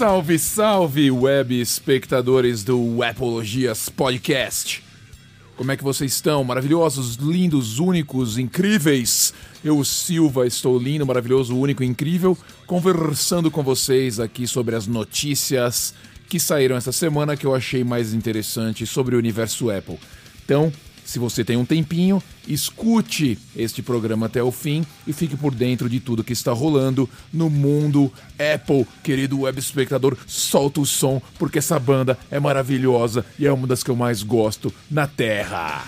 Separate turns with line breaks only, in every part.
Salve, salve, web espectadores do Apologias Podcast. Como é que vocês estão? Maravilhosos, lindos, únicos, incríveis. Eu, Silva, estou lindo, maravilhoso, único, incrível, conversando com vocês aqui sobre as notícias que saíram essa semana que eu achei mais interessante sobre o universo Apple. Então, se você tem um tempinho, escute este programa até o fim e fique por dentro de tudo que está rolando no mundo Apple. Querido web espectador, solta o som, porque essa banda é maravilhosa e é uma das que eu mais gosto na Terra.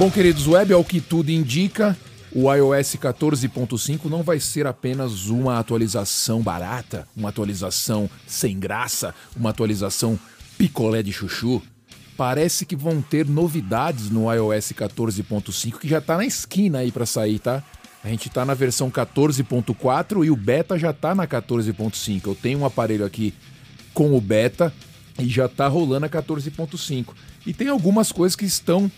Bom, queridos, web, ao que tudo indica, o iOS 14.5 não vai ser apenas uma atualização barata, uma atualização sem graça, uma atualização picolé de chuchu. Parece que vão ter novidades no iOS 14.5 que já tá na esquina aí para sair, tá? A gente tá na versão 14.4 e o beta já tá na 14.5. Eu tenho um aparelho aqui com o beta e já tá rolando a 14.5. E tem algumas coisas que estão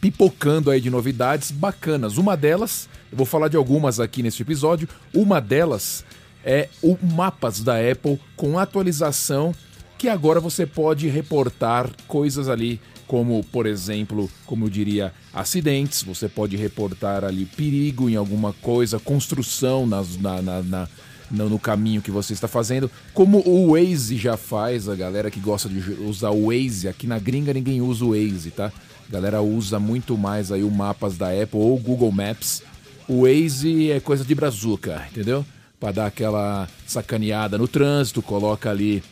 pipocando aí de novidades bacanas. Uma delas, eu vou falar de algumas aqui neste episódio. Uma delas é o Mapas da Apple com atualização que agora você pode reportar coisas ali como, por exemplo, como eu diria, acidentes, você pode reportar ali perigo em alguma coisa, construção nas, na, na, na no, caminho que você está fazendo, como o Waze já faz, a galera que gosta de usar o Waze, aqui na gringa ninguém usa o Waze, tá? A galera usa muito mais aí o mapas da Apple ou Google Maps. O Waze é coisa de brazuca, entendeu? Para dar aquela sacaneada no trânsito, coloca ali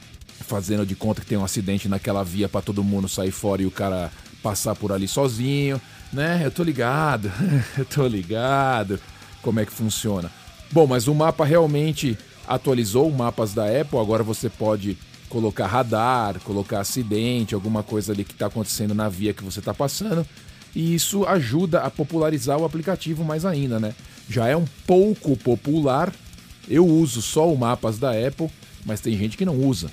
fazendo de conta que tem um acidente naquela via para todo mundo sair fora e o cara passar por ali sozinho, né? Eu tô ligado, eu tô ligado como é que funciona. Bom, mas o mapa realmente atualizou mapas da Apple, agora você pode colocar radar, colocar acidente, alguma coisa ali que está acontecendo na via que você está passando. E isso ajuda a popularizar o aplicativo mais ainda, né? Já é um pouco popular. Eu uso só o mapas da Apple, mas tem gente que não usa.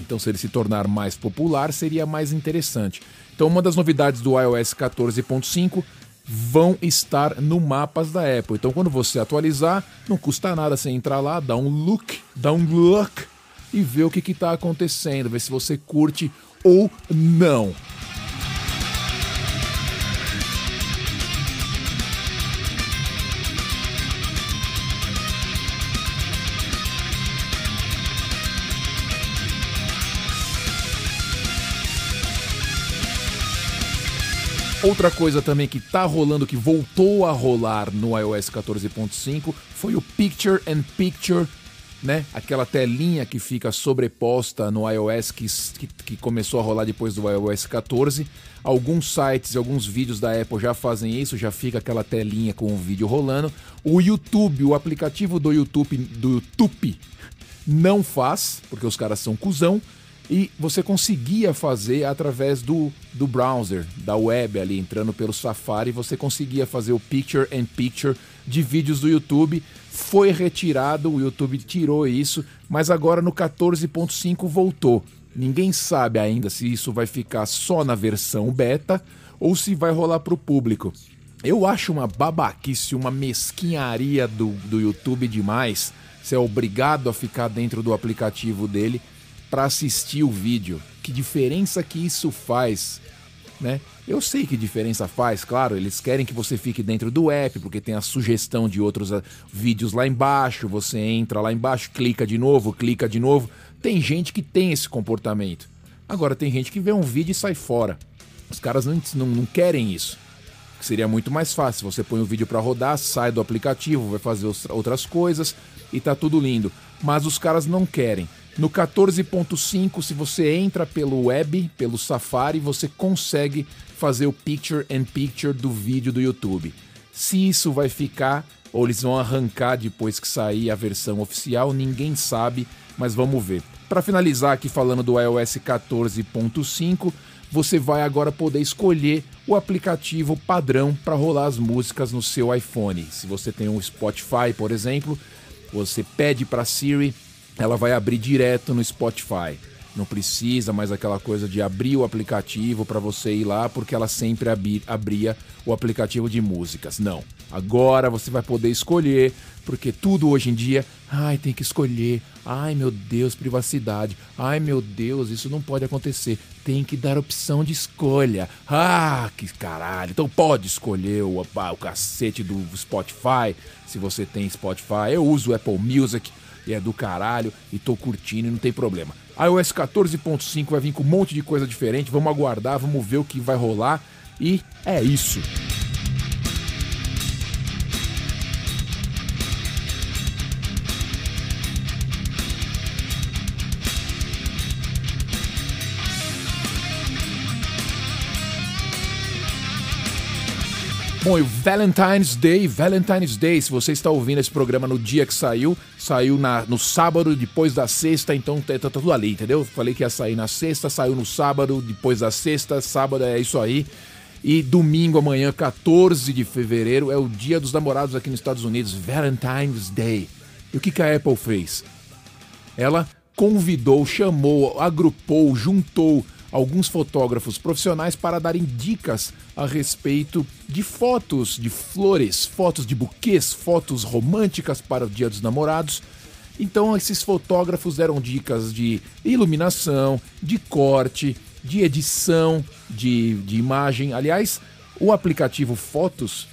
Então, se ele se tornar mais popular, seria mais interessante. Então, uma das novidades do iOS 14.5 vão estar no mapas da Apple. Então, quando você atualizar, não custa nada você entrar lá, dar um look, dar um look e ver o que está acontecendo, ver se você curte ou não. Outra coisa também que tá rolando, que voltou a rolar no iOS 14.5, foi o Picture and Picture né? Aquela telinha que fica sobreposta no iOS que, que, que, começou a rolar depois do iOS 14. Alguns sites e alguns vídeos da Apple já fazem isso, já fica aquela telinha com o vídeo rolando. O YouTube, o aplicativo do YouTube, do YouTube não faz, porque os caras são cuzão. E você conseguia fazer através do, do browser, da web ali, entrando pelo Safari, você conseguia fazer o Picture and Picture de vídeos do YouTube foi retirado, o YouTube tirou isso, mas agora no 14.5 voltou. Ninguém sabe ainda se isso vai ficar só na versão beta ou se vai rolar para o público. Eu acho uma babaquice, uma mesquinharia do, do YouTube demais. Você é obrigado a ficar dentro do aplicativo dele para assistir o vídeo. Que diferença que isso faz, né? Eu sei que diferença faz, claro, eles querem que você fique dentro do app, porque tem a sugestão de outros uh, vídeos lá embaixo, você entra lá embaixo, clica de novo, clica de novo. Tem gente que tem esse comportamento. Agora tem gente que vê um vídeo e sai fora. Os caras não, não, não querem isso. Seria muito mais fácil. Você põe o vídeo para rodar, sai do aplicativo, vai fazer outras coisas e tá tudo lindo. Mas os caras não querem. No 14.5, se você entra pelo web, pelo Safari, você consegue fazer o picture and picture do vídeo do YouTube. Se isso vai ficar ou eles vão arrancar depois que sair a versão oficial, ninguém sabe, mas vamos ver. Para finalizar aqui falando do iOS 14.5, você vai agora poder escolher o aplicativo padrão para rolar as músicas no seu iPhone. Se você tem um Spotify, por exemplo, você pede para Siri, ela vai abrir direto no Spotify. Não precisa mais aquela coisa de abrir o aplicativo para você ir lá, porque ela sempre abri abria o aplicativo de músicas. Não. Agora você vai poder escolher, porque tudo hoje em dia, ai, tem que escolher. Ai, meu Deus, privacidade. Ai, meu Deus, isso não pode acontecer. Tem que dar opção de escolha. Ah, que caralho. Então pode escolher o, o cacete do Spotify, se você tem Spotify. Eu uso o Apple Music e é do caralho e tô curtindo e não tem problema iOS 14.5 vai vir com um monte de coisa diferente. Vamos aguardar, vamos ver o que vai rolar. E é isso. O Valentine's Day, Valentine's Day, se você está ouvindo esse programa no dia que saiu, saiu na, no sábado, depois da sexta, então tá, tá, tudo ali, entendeu? Falei que ia sair na sexta, saiu no sábado, depois da sexta, sábado é isso aí. E domingo, amanhã, 14 de fevereiro, é o dia dos namorados aqui nos Estados Unidos, Valentine's Day. E o que, que a Apple fez? Ela convidou, chamou, agrupou, juntou alguns fotógrafos profissionais para darem dicas a respeito de fotos de flores, fotos de buquês, fotos românticas para o Dia dos Namorados. Então, esses fotógrafos deram dicas de iluminação, de corte, de edição de, de imagem. Aliás, o aplicativo Fotos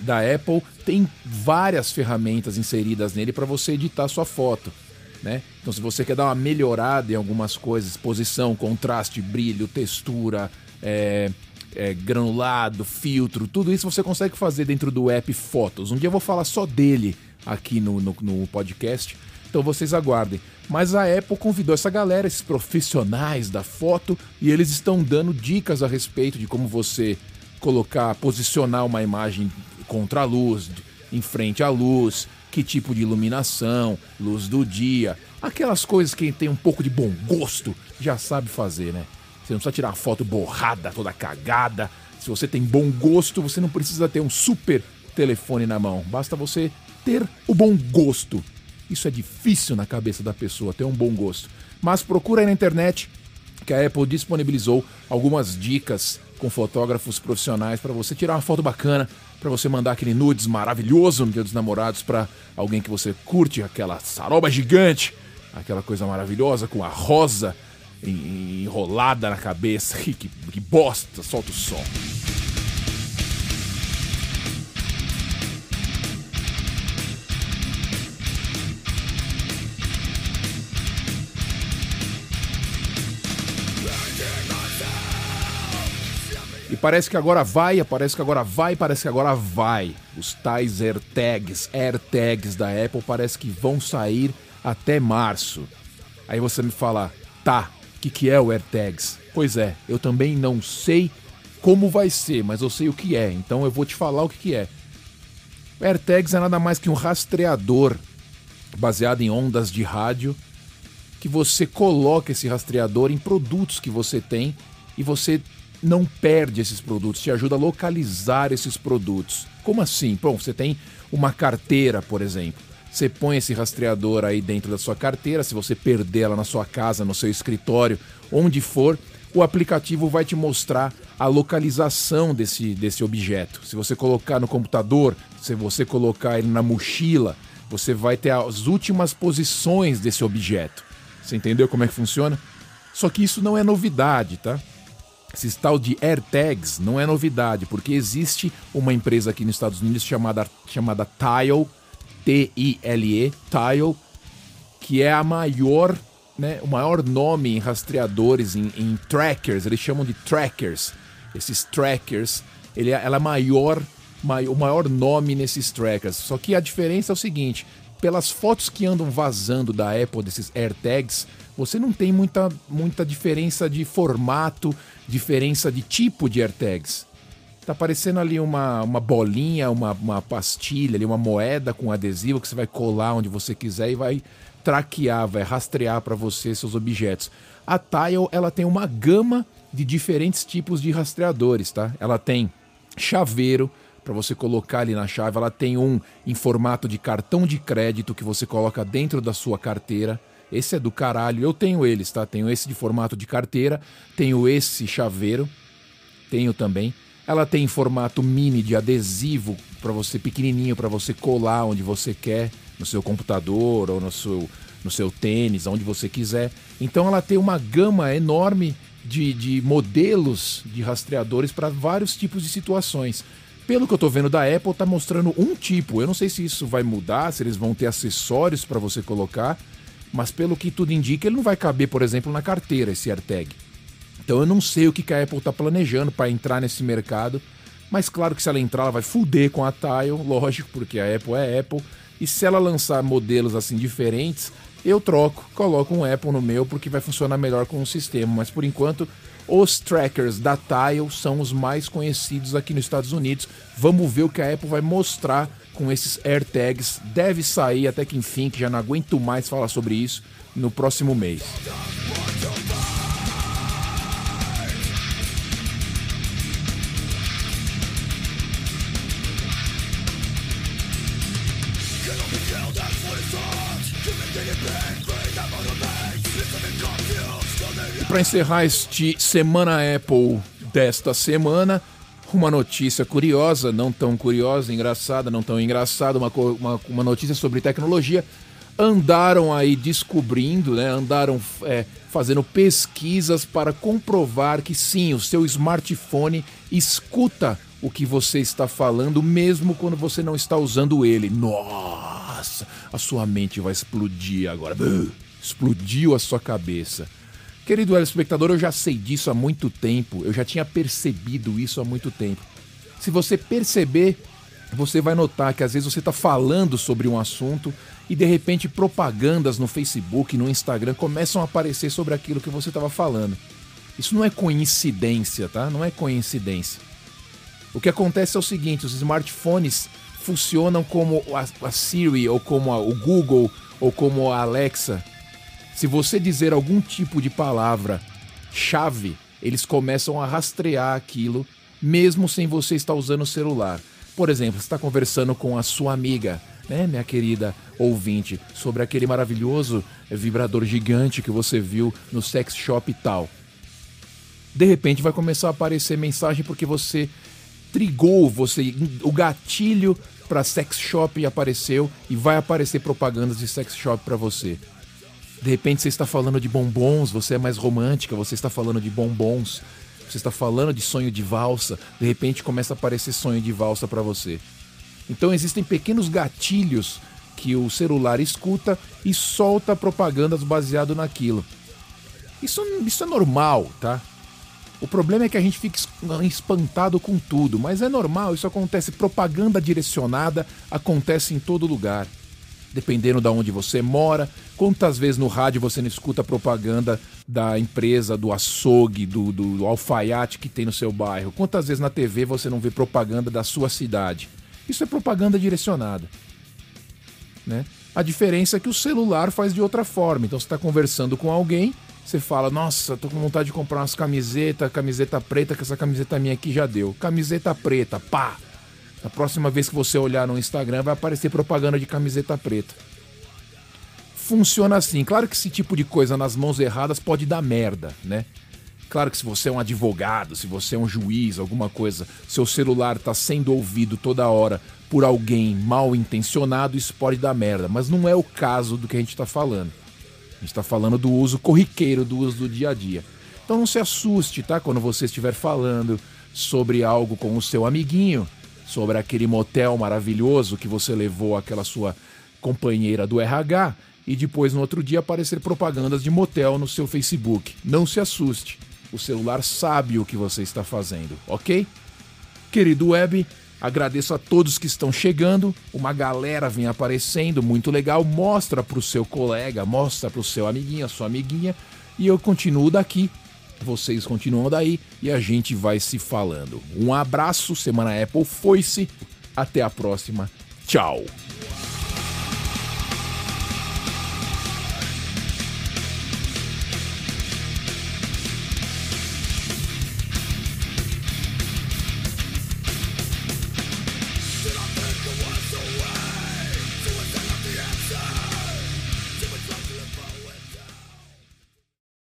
da Apple tem várias ferramentas inseridas nele para você editar sua foto. Né? Então, se você quer dar uma melhorada em algumas coisas, exposição, contraste, brilho, textura, é, é, granulado, filtro, tudo isso você consegue fazer dentro do app Fotos. Um dia eu vou falar só dele aqui no, no, no podcast, então vocês aguardem. Mas a Apple convidou essa galera, esses profissionais da foto, e eles estão dando dicas a respeito de como você colocar, posicionar uma imagem contra a luz, em frente à luz, que tipo de iluminação, luz do dia, aquelas coisas que tem um pouco de bom gosto já sabe fazer, né? Você não precisa tirar foto borrada, toda cagada. Se você tem bom gosto, você não precisa ter um super telefone na mão. Basta você ter o bom gosto. Isso é difícil na cabeça da pessoa, ter um bom gosto. Mas procura aí na internet que a Apple disponibilizou algumas dicas com fotógrafos profissionais para você tirar uma foto bacana, para você mandar aquele nudes maravilhoso no Dia dos Namorados para alguém que você curte, aquela saroba gigante, aquela coisa maravilhosa com a rosa enrolada na cabeça. que, que bosta, solta o som. Parece que agora vai, parece que agora vai, parece que agora vai. Os tais AirTags, AirTags da Apple parece que vão sair até março. Aí você me fala, tá, o que, que é o AirTags? Pois é, eu também não sei como vai ser, mas eu sei o que é, então eu vou te falar o que, que é. O AirTags é nada mais que um rastreador baseado em ondas de rádio que você coloca esse rastreador em produtos que você tem e você não perde esses produtos, te ajuda a localizar esses produtos. Como assim? Bom, você tem uma carteira, por exemplo. Você põe esse rastreador aí dentro da sua carteira, se você perder ela na sua casa, no seu escritório, onde for, o aplicativo vai te mostrar a localização desse, desse objeto. Se você colocar no computador, se você colocar ele na mochila, você vai ter as últimas posições desse objeto. Você entendeu como é que funciona? Só que isso não é novidade, tá? Esse tal de AirTags não é novidade, porque existe uma empresa aqui nos Estados Unidos chamada, chamada Tile, T-I-L-E, Tile, que é a maior, né, o maior nome em rastreadores, em, em trackers, eles chamam de trackers. Esses trackers, ele, é, ela é maior, mai, o maior nome nesses trackers. Só que a diferença é o seguinte, pelas fotos que andam vazando da Apple desses AirTags, você não tem muita, muita diferença de formato, diferença de tipo de AirTags. Tá parecendo ali uma, uma bolinha, uma, uma pastilha, ali, uma moeda com adesivo que você vai colar onde você quiser e vai traquear, vai rastrear para você seus objetos. A Tile ela tem uma gama de diferentes tipos de rastreadores, tá? Ela tem chaveiro para você colocar ali na chave, ela tem um em formato de cartão de crédito que você coloca dentro da sua carteira. Esse é do caralho. Eu tenho eles, tá? Tenho esse de formato de carteira, tenho esse chaveiro, tenho também. Ela tem formato mini de adesivo para você pequenininho para você colar onde você quer, no seu computador ou no seu no seu tênis, onde você quiser. Então ela tem uma gama enorme de, de modelos de rastreadores para vários tipos de situações. Pelo que eu estou vendo da Apple, está mostrando um tipo. Eu não sei se isso vai mudar, se eles vão ter acessórios para você colocar, mas pelo que tudo indica, ele não vai caber, por exemplo, na carteira esse AirTag. Então eu não sei o que a Apple está planejando para entrar nesse mercado, mas claro que se ela entrar, ela vai fuder com a Tile, lógico, porque a Apple é Apple. E se ela lançar modelos assim diferentes, eu troco, coloco um Apple no meu porque vai funcionar melhor com o sistema. Mas por enquanto, os trackers da Tile são os mais conhecidos aqui nos Estados Unidos. Vamos ver o que a Apple vai mostrar com esses AirTags. Deve sair até que enfim, que já não aguento mais falar sobre isso no próximo mês. Para encerrar este Semana Apple desta semana, uma notícia curiosa, não tão curiosa, engraçada, não tão engraçada, uma, uma, uma notícia sobre tecnologia. Andaram aí descobrindo, né, andaram é, fazendo pesquisas para comprovar que sim, o seu smartphone escuta o que você está falando, mesmo quando você não está usando ele. Nossa, a sua mente vai explodir agora. Explodiu a sua cabeça. Querido espectador, eu já sei disso há muito tempo, eu já tinha percebido isso há muito tempo. Se você perceber, você vai notar que às vezes você está falando sobre um assunto e de repente propagandas no Facebook, no Instagram começam a aparecer sobre aquilo que você estava falando. Isso não é coincidência, tá? Não é coincidência. O que acontece é o seguinte: os smartphones funcionam como a, Siri, ou como o Google, ou como a Alexa. Se você dizer algum tipo de palavra chave, eles começam a rastrear aquilo, mesmo sem você estar usando o celular. Por exemplo, você está conversando com a sua amiga, né, minha querida ouvinte, sobre aquele maravilhoso vibrador gigante que você viu no sex shop e tal. De repente vai começar a aparecer mensagem porque você trigou você, o gatilho para sex shop apareceu e vai aparecer propagandas de sex shop para você. De repente você está falando de bombons, você é mais romântica, você está falando de bombons, você está falando de sonho de valsa, de repente começa a aparecer sonho de valsa para você. Então existem pequenos gatilhos que o celular escuta e solta propagandas baseado naquilo. Isso, isso é normal, tá? O problema é que a gente fica espantado com tudo, mas é normal, isso acontece. Propaganda direcionada acontece em todo lugar. Dependendo de onde você mora, quantas vezes no rádio você não escuta propaganda da empresa, do açougue, do, do, do alfaiate que tem no seu bairro? Quantas vezes na TV você não vê propaganda da sua cidade? Isso é propaganda direcionada. Né? A diferença é que o celular faz de outra forma. Então você está conversando com alguém você fala, nossa, tô com vontade de comprar umas camisetas, camiseta preta, que essa camiseta minha aqui já deu. Camiseta preta, pá! A próxima vez que você olhar no Instagram vai aparecer propaganda de camiseta preta. Funciona assim. Claro que esse tipo de coisa nas mãos erradas pode dar merda, né? Claro que se você é um advogado, se você é um juiz, alguma coisa, seu celular está sendo ouvido toda hora por alguém mal intencionado, isso pode dar merda. Mas não é o caso do que a gente está falando gente está falando do uso corriqueiro, do uso do dia a dia. Então não se assuste, tá? Quando você estiver falando sobre algo com o seu amiguinho, sobre aquele motel maravilhoso que você levou aquela sua companheira do RH e depois no outro dia aparecer propagandas de motel no seu Facebook. Não se assuste. O celular sabe o que você está fazendo, ok? Querido web, Agradeço a todos que estão chegando. Uma galera vem aparecendo, muito legal. Mostra para o seu colega, mostra para o seu amiguinho, a sua amiguinha. E eu continuo daqui. Vocês continuam daí e a gente vai se falando. Um abraço, Semana Apple foi-se. Até a próxima. Tchau.